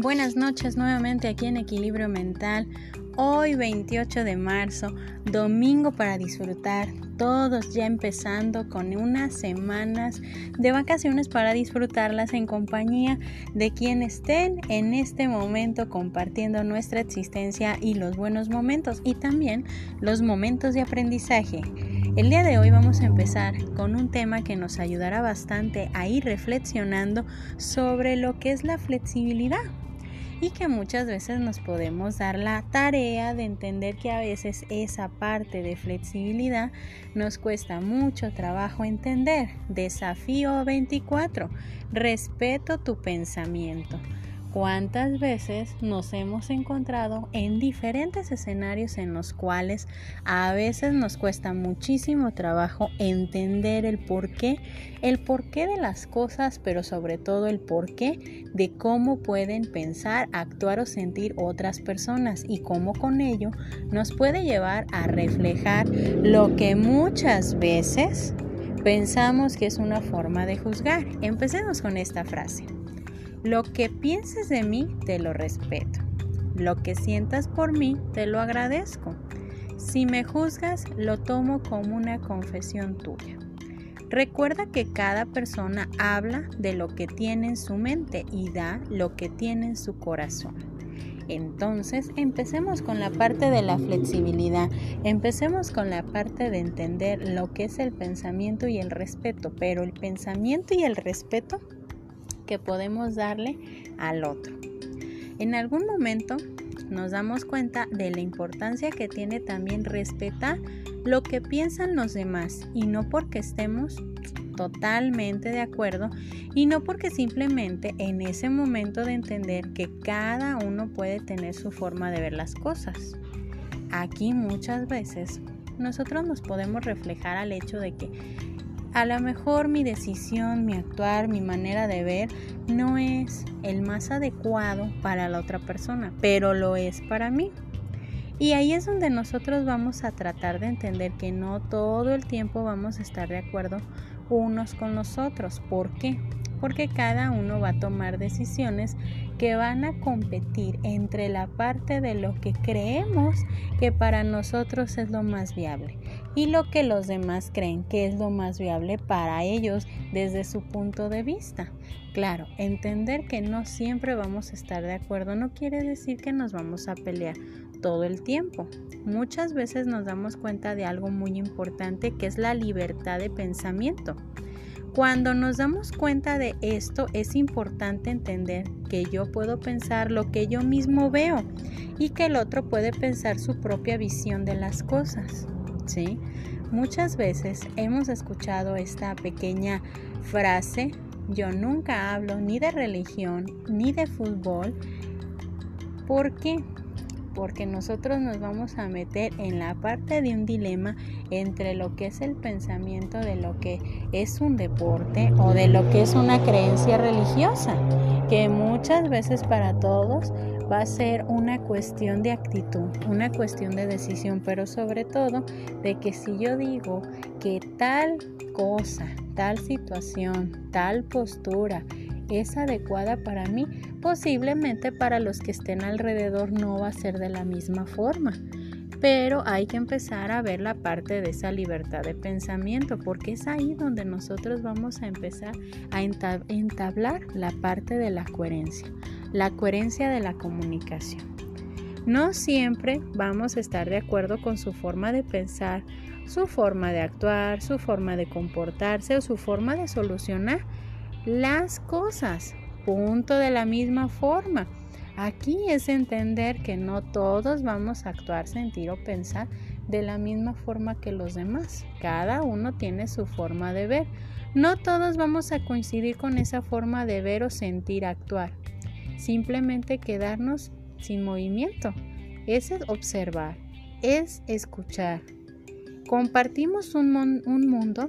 Buenas noches nuevamente aquí en Equilibrio Mental. Hoy 28 de marzo, domingo para disfrutar, todos ya empezando con unas semanas de vacaciones para disfrutarlas en compañía de quien estén en este momento compartiendo nuestra existencia y los buenos momentos y también los momentos de aprendizaje. El día de hoy vamos a empezar con un tema que nos ayudará bastante a ir reflexionando sobre lo que es la flexibilidad y que muchas veces nos podemos dar la tarea de entender que a veces esa parte de flexibilidad nos cuesta mucho trabajo entender. Desafío 24. Respeto tu pensamiento. ¿Cuántas veces nos hemos encontrado en diferentes escenarios en los cuales a veces nos cuesta muchísimo trabajo entender el porqué, el porqué de las cosas, pero sobre todo el porqué de cómo pueden pensar, actuar o sentir otras personas y cómo con ello nos puede llevar a reflejar lo que muchas veces pensamos que es una forma de juzgar? Empecemos con esta frase. Lo que pienses de mí, te lo respeto. Lo que sientas por mí, te lo agradezco. Si me juzgas, lo tomo como una confesión tuya. Recuerda que cada persona habla de lo que tiene en su mente y da lo que tiene en su corazón. Entonces, empecemos con la parte de la flexibilidad, empecemos con la parte de entender lo que es el pensamiento y el respeto, pero el pensamiento y el respeto que podemos darle al otro. En algún momento nos damos cuenta de la importancia que tiene también respetar lo que piensan los demás y no porque estemos totalmente de acuerdo y no porque simplemente en ese momento de entender que cada uno puede tener su forma de ver las cosas. Aquí muchas veces nosotros nos podemos reflejar al hecho de que a lo mejor mi decisión, mi actuar, mi manera de ver no es el más adecuado para la otra persona, pero lo es para mí. Y ahí es donde nosotros vamos a tratar de entender que no todo el tiempo vamos a estar de acuerdo unos con los otros. ¿Por qué? Porque cada uno va a tomar decisiones que van a competir entre la parte de lo que creemos que para nosotros es lo más viable y lo que los demás creen que es lo más viable para ellos desde su punto de vista. Claro, entender que no siempre vamos a estar de acuerdo no quiere decir que nos vamos a pelear todo el tiempo. Muchas veces nos damos cuenta de algo muy importante que es la libertad de pensamiento. Cuando nos damos cuenta de esto es importante entender que yo puedo pensar lo que yo mismo veo y que el otro puede pensar su propia visión de las cosas. ¿sí? Muchas veces hemos escuchado esta pequeña frase, yo nunca hablo ni de religión ni de fútbol. ¿Por qué? Porque nosotros nos vamos a meter en la parte de un dilema entre lo que es el pensamiento de lo que es un deporte o de lo que es una creencia religiosa, que muchas veces para todos va a ser una cuestión de actitud, una cuestión de decisión, pero sobre todo de que si yo digo que tal cosa, tal situación, tal postura, es adecuada para mí, posiblemente para los que estén alrededor no va a ser de la misma forma. Pero hay que empezar a ver la parte de esa libertad de pensamiento, porque es ahí donde nosotros vamos a empezar a entablar la parte de la coherencia, la coherencia de la comunicación. No siempre vamos a estar de acuerdo con su forma de pensar, su forma de actuar, su forma de comportarse o su forma de solucionar las cosas, punto de la misma forma. Aquí es entender que no todos vamos a actuar, sentir o pensar de la misma forma que los demás. Cada uno tiene su forma de ver. No todos vamos a coincidir con esa forma de ver o sentir actuar. Simplemente quedarnos sin movimiento. Es observar, es escuchar. Compartimos un, un mundo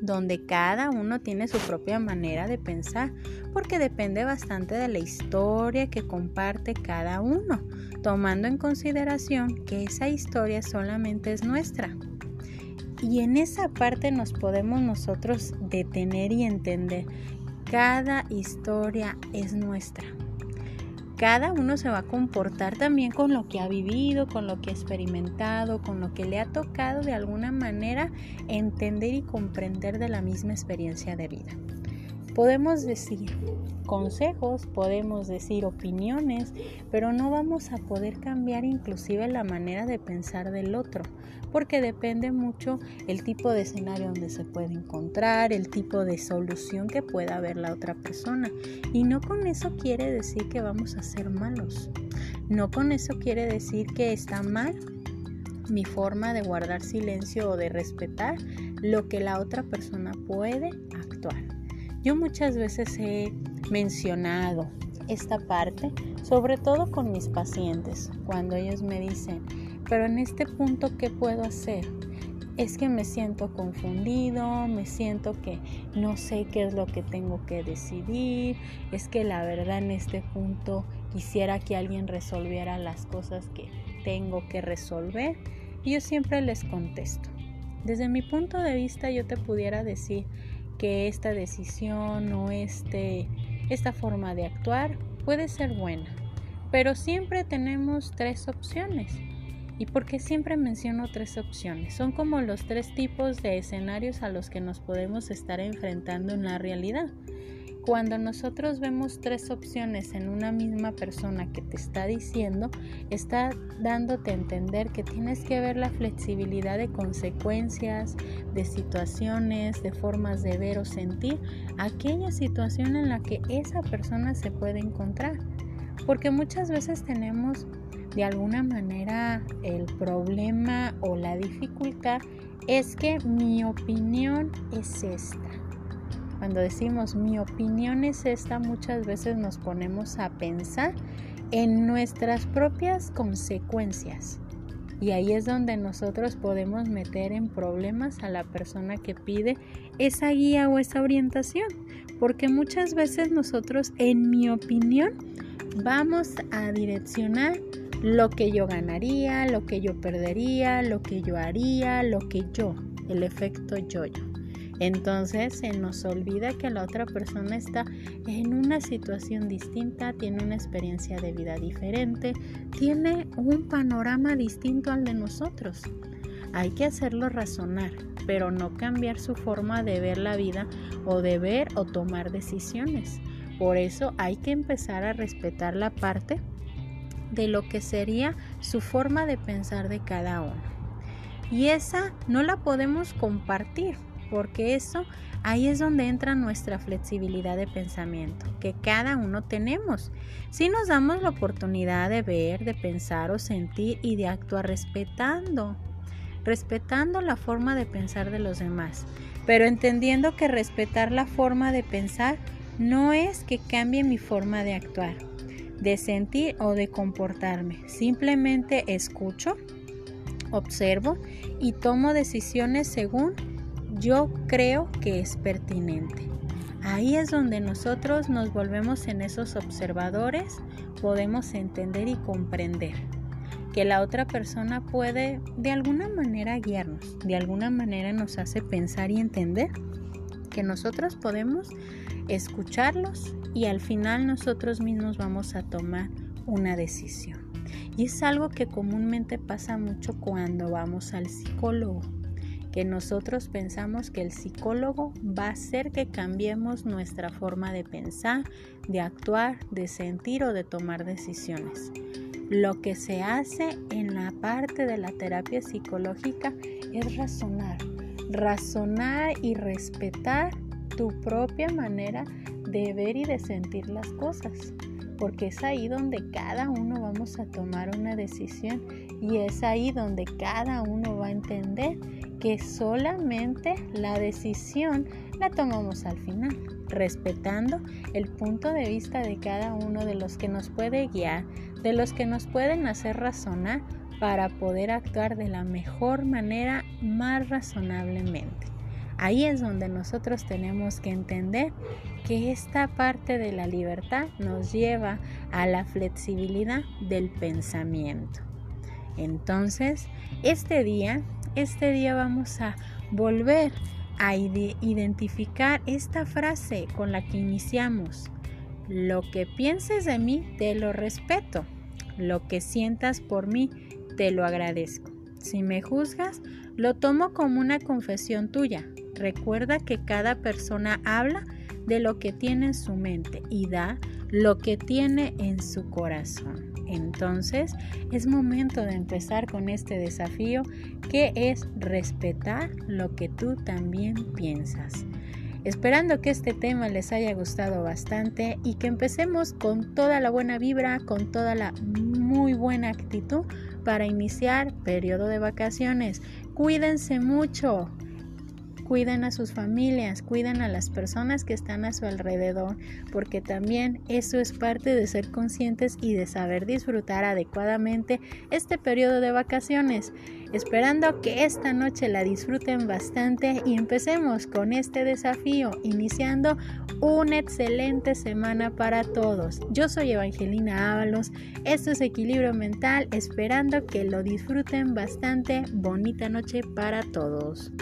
donde cada uno tiene su propia manera de pensar, porque depende bastante de la historia que comparte cada uno, tomando en consideración que esa historia solamente es nuestra. Y en esa parte nos podemos nosotros detener y entender, cada historia es nuestra. Cada uno se va a comportar también con lo que ha vivido, con lo que ha experimentado, con lo que le ha tocado de alguna manera entender y comprender de la misma experiencia de vida. Podemos decir consejos, podemos decir opiniones, pero no vamos a poder cambiar inclusive la manera de pensar del otro, porque depende mucho el tipo de escenario donde se puede encontrar, el tipo de solución que pueda haber la otra persona. Y no con eso quiere decir que vamos a ser malos. No con eso quiere decir que está mal mi forma de guardar silencio o de respetar lo que la otra persona puede actuar. Yo muchas veces he mencionado esta parte, sobre todo con mis pacientes, cuando ellos me dicen, pero en este punto, ¿qué puedo hacer? Es que me siento confundido, me siento que no sé qué es lo que tengo que decidir, es que la verdad en este punto quisiera que alguien resolviera las cosas que tengo que resolver. Y yo siempre les contesto. Desde mi punto de vista yo te pudiera decir, que esta decisión o este, esta forma de actuar puede ser buena, pero siempre tenemos tres opciones. ¿Y por qué siempre menciono tres opciones? Son como los tres tipos de escenarios a los que nos podemos estar enfrentando en la realidad. Cuando nosotros vemos tres opciones en una misma persona que te está diciendo, está dándote a entender que tienes que ver la flexibilidad de consecuencias, de situaciones, de formas de ver o sentir aquella situación en la que esa persona se puede encontrar. Porque muchas veces tenemos de alguna manera el problema o la dificultad es que mi opinión es esta cuando decimos mi opinión es esta, muchas veces nos ponemos a pensar en nuestras propias consecuencias. Y ahí es donde nosotros podemos meter en problemas a la persona que pide esa guía o esa orientación. Porque muchas veces nosotros, en mi opinión, vamos a direccionar lo que yo ganaría, lo que yo perdería, lo que yo haría, lo que yo, el efecto yo-yo. Entonces se nos olvida que la otra persona está en una situación distinta, tiene una experiencia de vida diferente, tiene un panorama distinto al de nosotros. Hay que hacerlo razonar, pero no cambiar su forma de ver la vida o de ver o tomar decisiones. Por eso hay que empezar a respetar la parte de lo que sería su forma de pensar de cada uno. Y esa no la podemos compartir porque eso ahí es donde entra nuestra flexibilidad de pensamiento, que cada uno tenemos. Si nos damos la oportunidad de ver, de pensar o sentir y de actuar respetando, respetando la forma de pensar de los demás, pero entendiendo que respetar la forma de pensar no es que cambie mi forma de actuar, de sentir o de comportarme, simplemente escucho, observo y tomo decisiones según yo creo que es pertinente. Ahí es donde nosotros nos volvemos en esos observadores, podemos entender y comprender que la otra persona puede de alguna manera guiarnos, de alguna manera nos hace pensar y entender que nosotros podemos escucharlos y al final nosotros mismos vamos a tomar una decisión. Y es algo que comúnmente pasa mucho cuando vamos al psicólogo que nosotros pensamos que el psicólogo va a hacer que cambiemos nuestra forma de pensar, de actuar, de sentir o de tomar decisiones. Lo que se hace en la parte de la terapia psicológica es razonar, razonar y respetar tu propia manera de ver y de sentir las cosas, porque es ahí donde cada uno vamos a tomar una decisión y es ahí donde cada uno va a entender que solamente la decisión la tomamos al final, respetando el punto de vista de cada uno de los que nos puede guiar, de los que nos pueden hacer razonar para poder actuar de la mejor manera, más razonablemente. Ahí es donde nosotros tenemos que entender que esta parte de la libertad nos lleva a la flexibilidad del pensamiento. Entonces, este día este día vamos a volver a identificar esta frase con la que iniciamos. Lo que pienses de mí, te lo respeto. Lo que sientas por mí, te lo agradezco. Si me juzgas, lo tomo como una confesión tuya. Recuerda que cada persona habla de lo que tiene en su mente y da lo que tiene en su corazón. Entonces es momento de empezar con este desafío que es respetar lo que tú también piensas. Esperando que este tema les haya gustado bastante y que empecemos con toda la buena vibra, con toda la muy buena actitud para iniciar periodo de vacaciones. Cuídense mucho, cuiden a sus familias, cuiden a las personas que están a su alrededor, porque también eso es parte de ser conscientes y de saber disfrutar adecuadamente este periodo de vacaciones. Esperando que esta noche la disfruten bastante y empecemos con este desafío, iniciando una excelente semana para todos. Yo soy Evangelina Ábalos, esto es Equilibrio Mental, esperando que lo disfruten bastante. Bonita noche para todos.